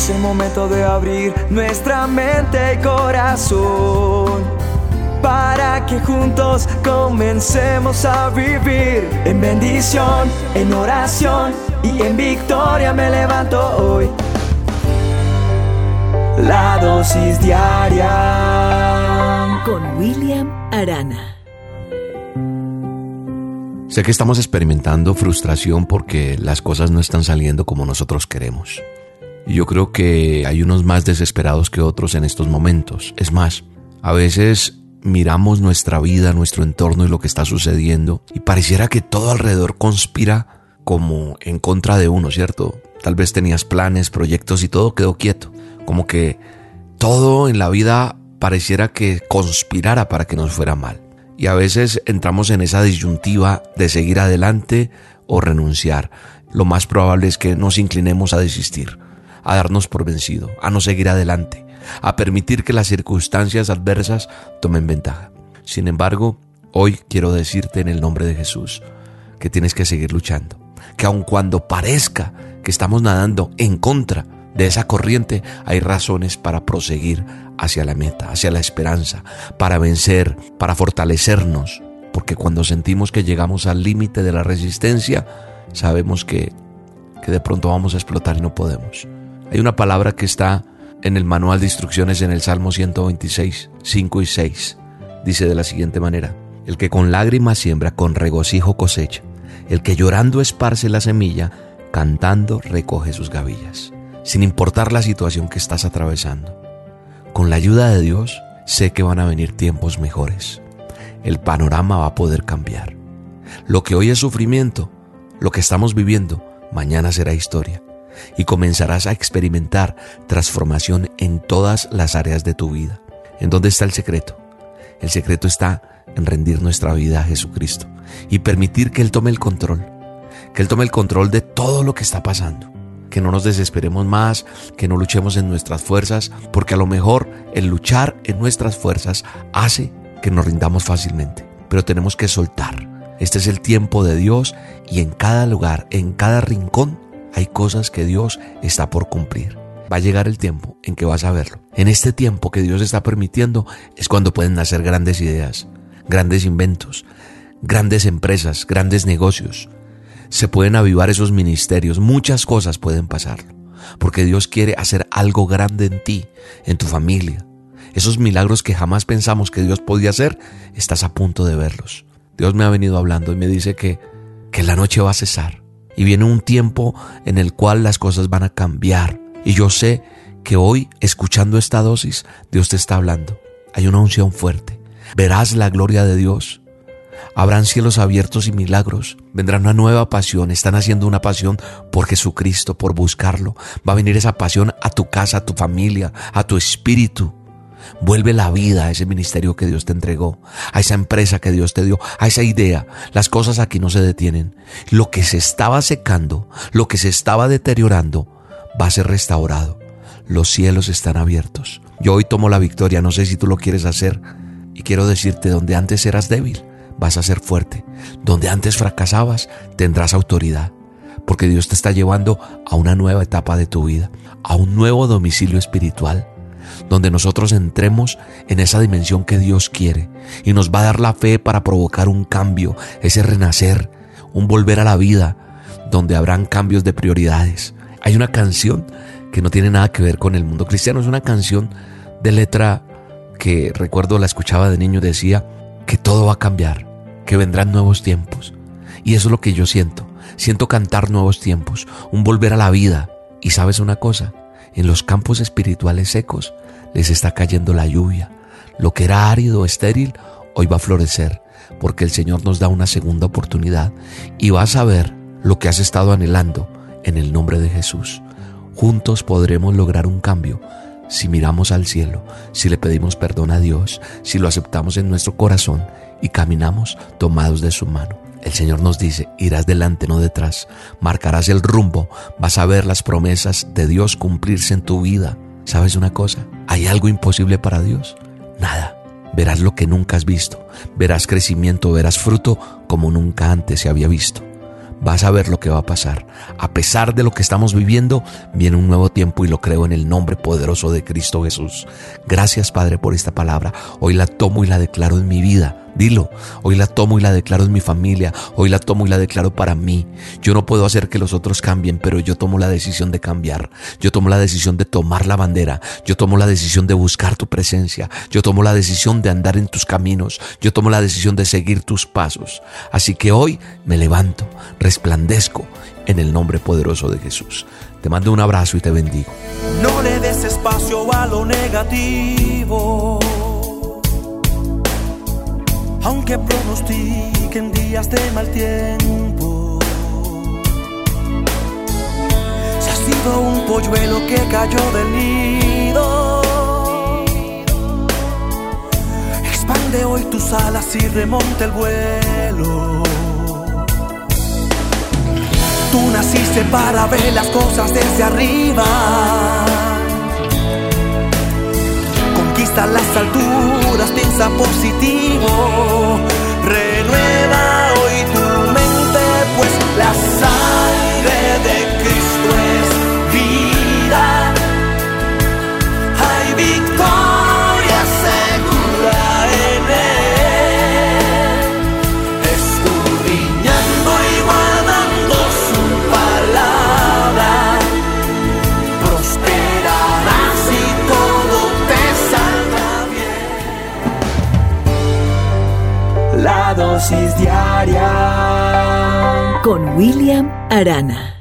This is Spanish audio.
Es el momento de abrir nuestra mente y corazón para que juntos comencemos a vivir en bendición, en oración y en victoria me levanto hoy. La dosis diaria con William Arana. Sé que estamos experimentando frustración porque las cosas no están saliendo como nosotros queremos. Y yo creo que hay unos más desesperados que otros en estos momentos. Es más, a veces miramos nuestra vida, nuestro entorno y lo que está sucediendo y pareciera que todo alrededor conspira como en contra de uno, ¿cierto? Tal vez tenías planes, proyectos y todo quedó quieto. Como que todo en la vida pareciera que conspirara para que nos fuera mal. Y a veces entramos en esa disyuntiva de seguir adelante o renunciar. Lo más probable es que nos inclinemos a desistir a darnos por vencido, a no seguir adelante, a permitir que las circunstancias adversas tomen ventaja. Sin embargo, hoy quiero decirte en el nombre de Jesús que tienes que seguir luchando, que aun cuando parezca que estamos nadando en contra de esa corriente, hay razones para proseguir hacia la meta, hacia la esperanza, para vencer, para fortalecernos, porque cuando sentimos que llegamos al límite de la resistencia, sabemos que, que de pronto vamos a explotar y no podemos. Hay una palabra que está en el manual de instrucciones en el Salmo 126, 5 y 6. Dice de la siguiente manera, el que con lágrimas siembra, con regocijo cosecha. El que llorando esparce la semilla, cantando recoge sus gavillas. Sin importar la situación que estás atravesando. Con la ayuda de Dios, sé que van a venir tiempos mejores. El panorama va a poder cambiar. Lo que hoy es sufrimiento, lo que estamos viviendo, mañana será historia y comenzarás a experimentar transformación en todas las áreas de tu vida. ¿En dónde está el secreto? El secreto está en rendir nuestra vida a Jesucristo y permitir que Él tome el control, que Él tome el control de todo lo que está pasando, que no nos desesperemos más, que no luchemos en nuestras fuerzas, porque a lo mejor el luchar en nuestras fuerzas hace que nos rindamos fácilmente, pero tenemos que soltar. Este es el tiempo de Dios y en cada lugar, en cada rincón, hay cosas que Dios está por cumplir. Va a llegar el tiempo en que vas a verlo. En este tiempo que Dios está permitiendo es cuando pueden nacer grandes ideas, grandes inventos, grandes empresas, grandes negocios. Se pueden avivar esos ministerios, muchas cosas pueden pasar. Porque Dios quiere hacer algo grande en ti, en tu familia. Esos milagros que jamás pensamos que Dios podía hacer, estás a punto de verlos. Dios me ha venido hablando y me dice que, que la noche va a cesar y viene un tiempo en el cual las cosas van a cambiar. Y yo sé que hoy, escuchando esta dosis, Dios te está hablando. Hay una unción fuerte. Verás la gloria de Dios. Habrán cielos abiertos y milagros. Vendrá una nueva pasión. Están haciendo una pasión por Jesucristo, por buscarlo. Va a venir esa pasión a tu casa, a tu familia, a tu espíritu. Vuelve la vida a ese ministerio que Dios te entregó, a esa empresa que Dios te dio, a esa idea. Las cosas aquí no se detienen. Lo que se estaba secando, lo que se estaba deteriorando, va a ser restaurado. Los cielos están abiertos. Yo hoy tomo la victoria, no sé si tú lo quieres hacer. Y quiero decirte, donde antes eras débil, vas a ser fuerte. Donde antes fracasabas, tendrás autoridad. Porque Dios te está llevando a una nueva etapa de tu vida, a un nuevo domicilio espiritual donde nosotros entremos en esa dimensión que Dios quiere y nos va a dar la fe para provocar un cambio, ese renacer, un volver a la vida, donde habrán cambios de prioridades. Hay una canción que no tiene nada que ver con el mundo cristiano, es una canción de letra que recuerdo la escuchaba de niño, decía que todo va a cambiar, que vendrán nuevos tiempos. Y eso es lo que yo siento. Siento cantar nuevos tiempos, un volver a la vida. Y sabes una cosa, en los campos espirituales secos les está cayendo la lluvia. Lo que era árido, estéril, hoy va a florecer, porque el Señor nos da una segunda oportunidad y vas a ver lo que has estado anhelando en el nombre de Jesús. Juntos podremos lograr un cambio si miramos al cielo, si le pedimos perdón a Dios, si lo aceptamos en nuestro corazón y caminamos tomados de su mano. El Señor nos dice, irás delante, no detrás, marcarás el rumbo, vas a ver las promesas de Dios cumplirse en tu vida. ¿Sabes una cosa? ¿Hay algo imposible para Dios? Nada. Verás lo que nunca has visto, verás crecimiento, verás fruto como nunca antes se había visto. vas a ver lo que va a pasar. A pesar de lo que estamos viviendo, viene un nuevo tiempo y lo creo en el nombre poderoso de Cristo Jesús. Gracias Padre por esta palabra. Hoy la tomo y la declaro en mi vida. Dilo, hoy la tomo y la declaro en mi familia, hoy la tomo y la declaro para mí. Yo no puedo hacer que los otros cambien, pero yo tomo la decisión de cambiar. Yo tomo la decisión de tomar la bandera. Yo tomo la decisión de buscar tu presencia. Yo tomo la decisión de andar en tus caminos. Yo tomo la decisión de seguir tus pasos. Así que hoy me levanto, resplandezco en el nombre poderoso de Jesús. Te mando un abrazo y te bendigo. No le des espacio a lo negativo. Aunque pronostiquen días de mal tiempo. Se ha sido un polluelo que cayó del nido. Expande hoy tus alas y remonte el vuelo. Tú naciste para ver las cosas desde arriba. Conquista las alturas, piensa Con William Arana.